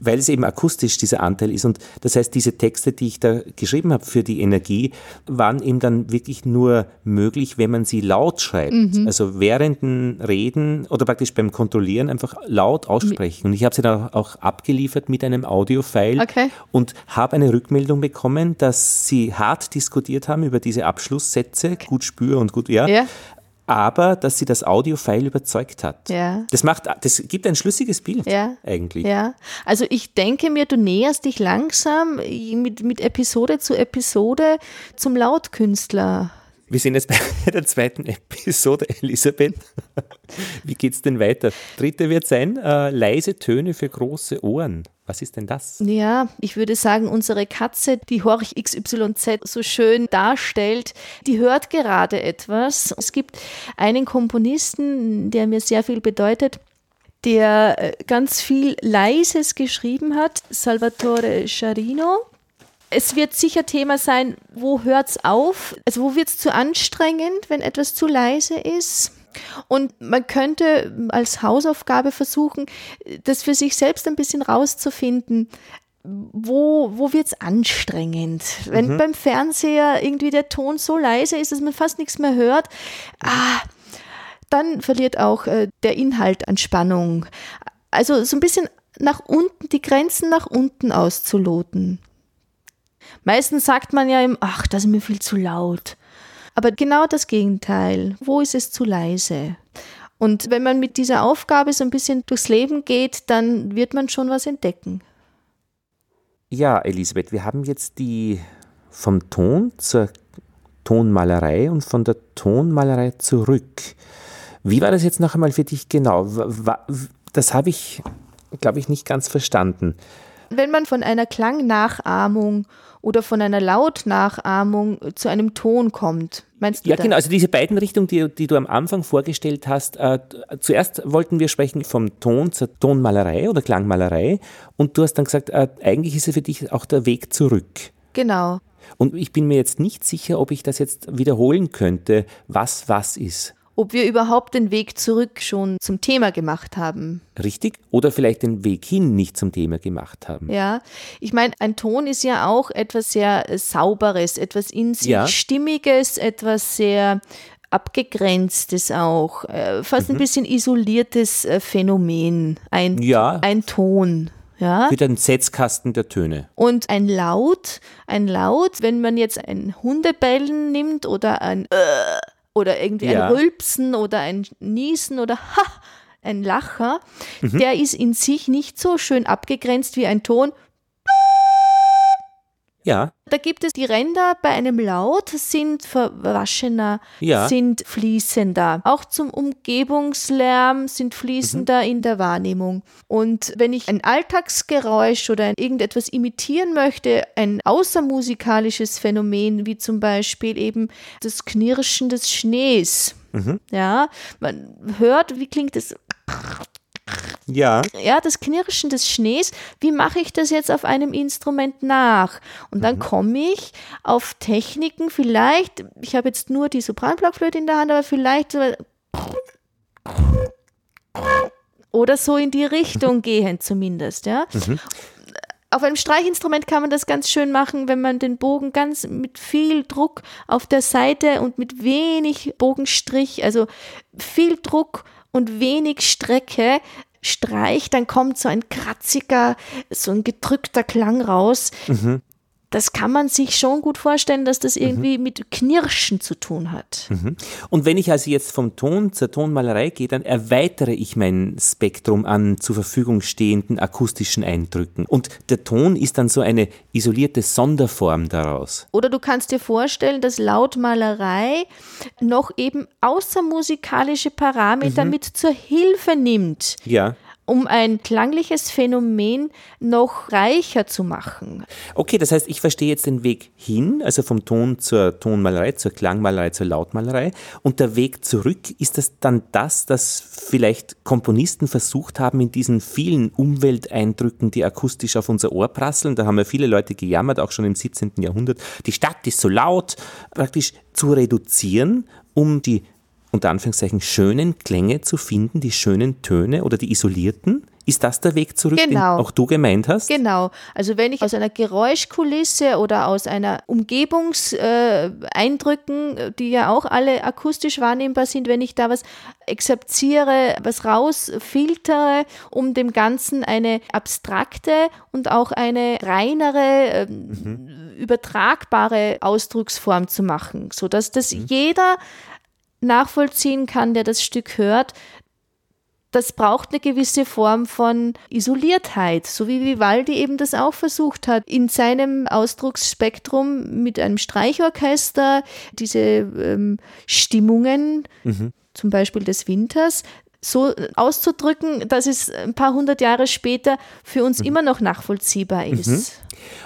weil es eben akustisch dieser Anteil ist. Und das heißt, diese Texte, die ich da geschrieben habe für die Energie, waren eben dann wirklich nur möglich, wenn man sie laut schreibt. Mhm. Also während dem Reden oder praktisch beim Kontrollieren einfach laut aussprechen. Und ich habe sie dann auch abgeliefert mit einem Audio-File okay. und habe eine Rückmeldung bekommen, dass sie hart diskutiert haben über diese Abschlusssätze, gut spür und gut, ja. ja aber dass sie das Audiofile überzeugt hat. Ja. Das macht, das gibt ein schlüssiges Bild ja. eigentlich. Ja. Also ich denke mir, du näherst dich langsam mit, mit Episode zu Episode zum Lautkünstler. Wir sind jetzt bei (laughs) der zweiten Episode, Elisabeth. Wie geht's denn weiter? Dritte wird sein, äh, leise Töne für große Ohren. Was ist denn das? Ja, ich würde sagen, unsere Katze, die Horch XYZ so schön darstellt, die hört gerade etwas. Es gibt einen Komponisten, der mir sehr viel bedeutet, der äh, ganz viel Leises geschrieben hat, Salvatore Charino. Es wird sicher Thema sein, wo hört es auf? Also wo wird es zu anstrengend, wenn etwas zu leise ist? Und man könnte als Hausaufgabe versuchen, das für sich selbst ein bisschen rauszufinden. Wo, wo wird es anstrengend? Wenn mhm. beim Fernseher irgendwie der Ton so leise ist, dass man fast nichts mehr hört, ah, dann verliert auch äh, der Inhalt an Spannung. Also so ein bisschen nach unten, die Grenzen nach unten auszuloten. Meistens sagt man ja im, ach, das ist mir viel zu laut. Aber genau das Gegenteil. Wo ist es zu leise? Und wenn man mit dieser Aufgabe so ein bisschen durchs Leben geht, dann wird man schon was entdecken. Ja, Elisabeth, wir haben jetzt die vom Ton zur Tonmalerei und von der Tonmalerei zurück. Wie war das jetzt noch einmal für dich genau? Das habe ich, glaube ich, nicht ganz verstanden. Wenn man von einer Klangnachahmung oder von einer Lautnachahmung zu einem Ton kommt. Meinst du ja, das? genau. Also diese beiden Richtungen, die, die du am Anfang vorgestellt hast. Äh, zuerst wollten wir sprechen vom Ton zur Tonmalerei oder Klangmalerei. Und du hast dann gesagt, äh, eigentlich ist es für dich auch der Weg zurück. Genau. Und ich bin mir jetzt nicht sicher, ob ich das jetzt wiederholen könnte, was was ist ob wir überhaupt den Weg zurück schon zum Thema gemacht haben. Richtig? Oder vielleicht den Weg hin nicht zum Thema gemacht haben. Ja, ich meine, ein Ton ist ja auch etwas sehr Sauberes, etwas in sich ja. Stimmiges, etwas sehr abgegrenztes auch, äh, fast mhm. ein bisschen isoliertes äh, Phänomen, ein, ja. ein Ton. Ja. Mit einem Setzkasten der Töne. Und ein Laut, ein Laut, wenn man jetzt ein Hundebellen nimmt oder ein äh, oder irgendwie ja. ein Rülpsen oder ein Niesen oder ha, ein Lacher, mhm. der ist in sich nicht so schön abgegrenzt wie ein Ton. Ja. Da gibt es die Ränder bei einem Laut sind verwaschener, ja. sind fließender. Auch zum Umgebungslärm sind fließender mhm. in der Wahrnehmung. Und wenn ich ein Alltagsgeräusch oder irgendetwas imitieren möchte, ein außermusikalisches Phänomen, wie zum Beispiel eben das Knirschen des Schnees. Mhm. Ja, man hört, wie klingt es Ja. Ja, das Knirschen des Schnees, wie mache ich das jetzt auf einem Instrument nach? Und dann mhm. komme ich auf Techniken, vielleicht, ich habe jetzt nur die Sopranblockflöte in der Hand, aber vielleicht oder so in die Richtung gehen zumindest, ja. Mhm. Auf einem Streichinstrument kann man das ganz schön machen, wenn man den Bogen ganz mit viel Druck auf der Seite und mit wenig Bogenstrich, also viel Druck und wenig Strecke streicht, dann kommt so ein kratziger, so ein gedrückter Klang raus. Mhm das kann man sich schon gut vorstellen, dass das irgendwie mhm. mit Knirschen zu tun hat. Mhm. Und wenn ich also jetzt vom Ton zur Tonmalerei gehe, dann erweitere ich mein Spektrum an zur Verfügung stehenden akustischen Eindrücken. Und der Ton ist dann so eine isolierte Sonderform daraus. Oder du kannst dir vorstellen, dass Lautmalerei noch eben außermusikalische Parameter mhm. mit zur Hilfe nimmt. Ja um ein klangliches Phänomen noch reicher zu machen. Okay, das heißt, ich verstehe jetzt den Weg hin, also vom Ton zur Tonmalerei, zur Klangmalerei, zur Lautmalerei. Und der Weg zurück, ist das dann das, das vielleicht Komponisten versucht haben, in diesen vielen Umwelteindrücken, die akustisch auf unser Ohr prasseln, da haben ja viele Leute gejammert, auch schon im 17. Jahrhundert, die Stadt ist so laut, praktisch zu reduzieren, um die unter Anführungszeichen schönen Klänge zu finden, die schönen Töne oder die isolierten? Ist das der Weg zurück, genau. den auch du gemeint hast? Genau. Also wenn ich aus einer Geräuschkulisse oder aus einer Umgebungseindrücken, äh, die ja auch alle akustisch wahrnehmbar sind, wenn ich da was exapziere, was rausfiltere, um dem Ganzen eine abstrakte und auch eine reinere, ähm, mhm. übertragbare Ausdrucksform zu machen, sodass das mhm. jeder nachvollziehen kann, der das Stück hört, das braucht eine gewisse Form von Isoliertheit, so wie Vivaldi eben das auch versucht hat, in seinem Ausdrucksspektrum mit einem Streichorchester diese ähm, Stimmungen, mhm. zum Beispiel des Winters, so auszudrücken, dass es ein paar hundert Jahre später für uns mhm. immer noch nachvollziehbar ist. Mhm.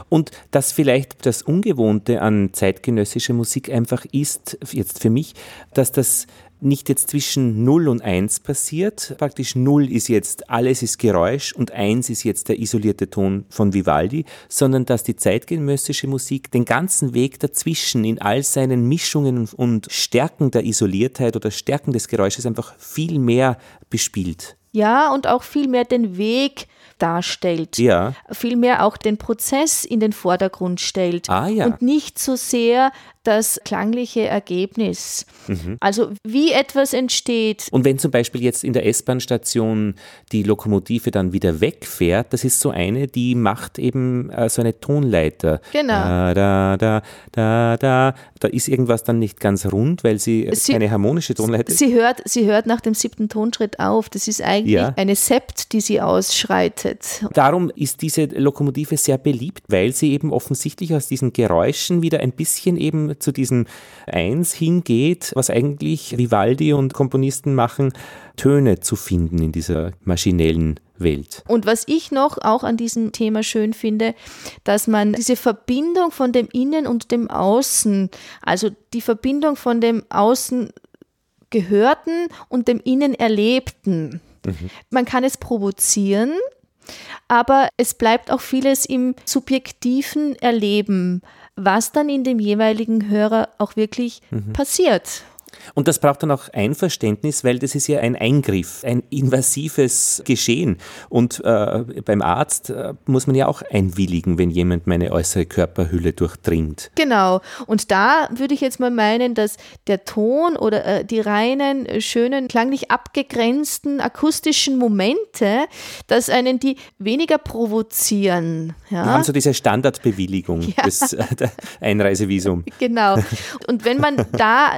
Und dass vielleicht das Ungewohnte an zeitgenössischer Musik einfach ist, jetzt für mich, dass das nicht jetzt zwischen 0 und 1 passiert. Praktisch 0 ist jetzt alles ist Geräusch und 1 ist jetzt der isolierte Ton von Vivaldi, sondern dass die zeitgenössische Musik den ganzen Weg dazwischen in all seinen Mischungen und Stärken der Isoliertheit oder Stärken des Geräusches einfach viel mehr bespielt. Ja, und auch viel mehr den Weg darstellt. Ja. Vielmehr auch den Prozess in den Vordergrund stellt. Ah, ja. Und nicht so sehr das klangliche Ergebnis. Mhm. Also wie etwas entsteht. Und wenn zum Beispiel jetzt in der S-Bahn-Station die Lokomotive dann wieder wegfährt, das ist so eine, die macht eben äh, so eine Tonleiter. Genau. Da, da, da, da, da. Da ist irgendwas dann nicht ganz rund, weil sie, sie keine harmonische Tonleiter ist. Sie hört, sie hört nach dem siebten Tonschritt auf. Das ist eigentlich ja. eine Sept, die sie ausschreitet. Darum ist diese Lokomotive sehr beliebt, weil sie eben offensichtlich aus diesen Geräuschen wieder ein bisschen eben zu diesem Eins hingeht, was eigentlich Vivaldi und Komponisten machen, Töne zu finden in dieser maschinellen Welt. Und was ich noch auch an diesem Thema schön finde, dass man diese Verbindung von dem Innen und dem Außen, also die Verbindung von dem Außen Gehörten und dem Innen Erlebten, mhm. man kann es provozieren, aber es bleibt auch vieles im subjektiven Erleben was dann in dem jeweiligen Hörer auch wirklich mhm. passiert. Und das braucht dann auch Einverständnis, weil das ist ja ein Eingriff, ein invasives Geschehen. Und äh, beim Arzt äh, muss man ja auch einwilligen, wenn jemand meine äußere Körperhülle durchdringt. Genau. Und da würde ich jetzt mal meinen, dass der Ton oder äh, die reinen, äh, schönen, klanglich abgegrenzten akustischen Momente, dass einen die weniger provozieren. Ja? Wir haben so diese Standardbewilligung, (laughs) ja. das äh, Einreisevisum. Genau. Und wenn man da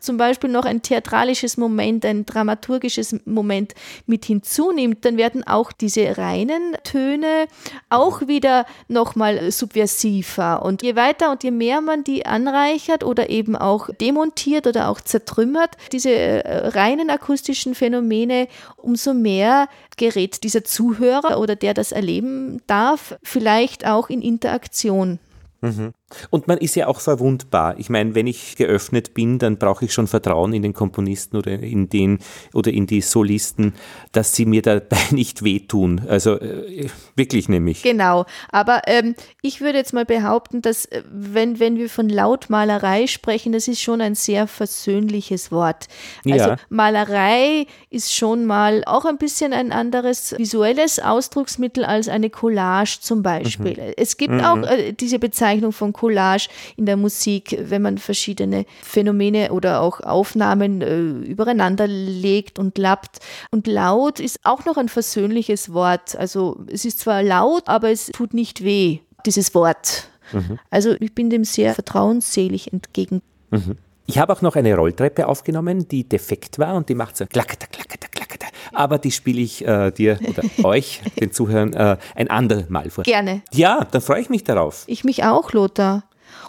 zum Beispiel noch ein theatralisches Moment, ein dramaturgisches Moment mit hinzunimmt, dann werden auch diese reinen Töne auch wieder nochmal subversiver. Und je weiter und je mehr man die anreichert oder eben auch demontiert oder auch zertrümmert, diese äh, reinen akustischen Phänomene, umso mehr gerät dieser Zuhörer oder der das erleben darf, vielleicht auch in Interaktion. Mhm. Und man ist ja auch verwundbar. Ich meine, wenn ich geöffnet bin, dann brauche ich schon Vertrauen in den Komponisten oder in den oder in die Solisten, dass sie mir dabei (laughs) nicht wehtun. Also äh, wirklich nämlich. Genau. Aber ähm, ich würde jetzt mal behaupten, dass äh, wenn, wenn wir von Lautmalerei sprechen, das ist schon ein sehr versöhnliches Wort. Also ja. Malerei ist schon mal auch ein bisschen ein anderes visuelles Ausdrucksmittel als eine Collage zum Beispiel. Mhm. Es gibt mhm. auch äh, diese Bezeichnung von Collage in der Musik, wenn man verschiedene Phänomene oder auch Aufnahmen äh, übereinander legt und lappt. Und laut ist auch noch ein versöhnliches Wort. Also es ist zwar laut, aber es tut nicht weh, dieses Wort. Mhm. Also ich bin dem sehr vertrauensselig entgegen. Mhm. Ich habe auch noch eine Rolltreppe aufgenommen, die defekt war und die macht so klackete, klackete, klackete. Aber die spiele ich äh, dir oder (laughs) euch, den Zuhörern, äh, ein andermal vor. Gerne. Ja, dann freue ich mich darauf. Ich mich auch, Lothar.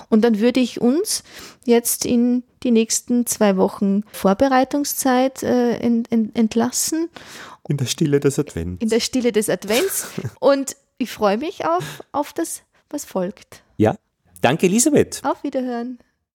Und dann würde ich uns jetzt in die nächsten zwei Wochen Vorbereitungszeit äh, ent, ent, entlassen. In der Stille des Advents. In der Stille des Advents. (laughs) Und ich freue mich auf, auf das, was folgt. Ja, danke Elisabeth. Auf Wiederhören.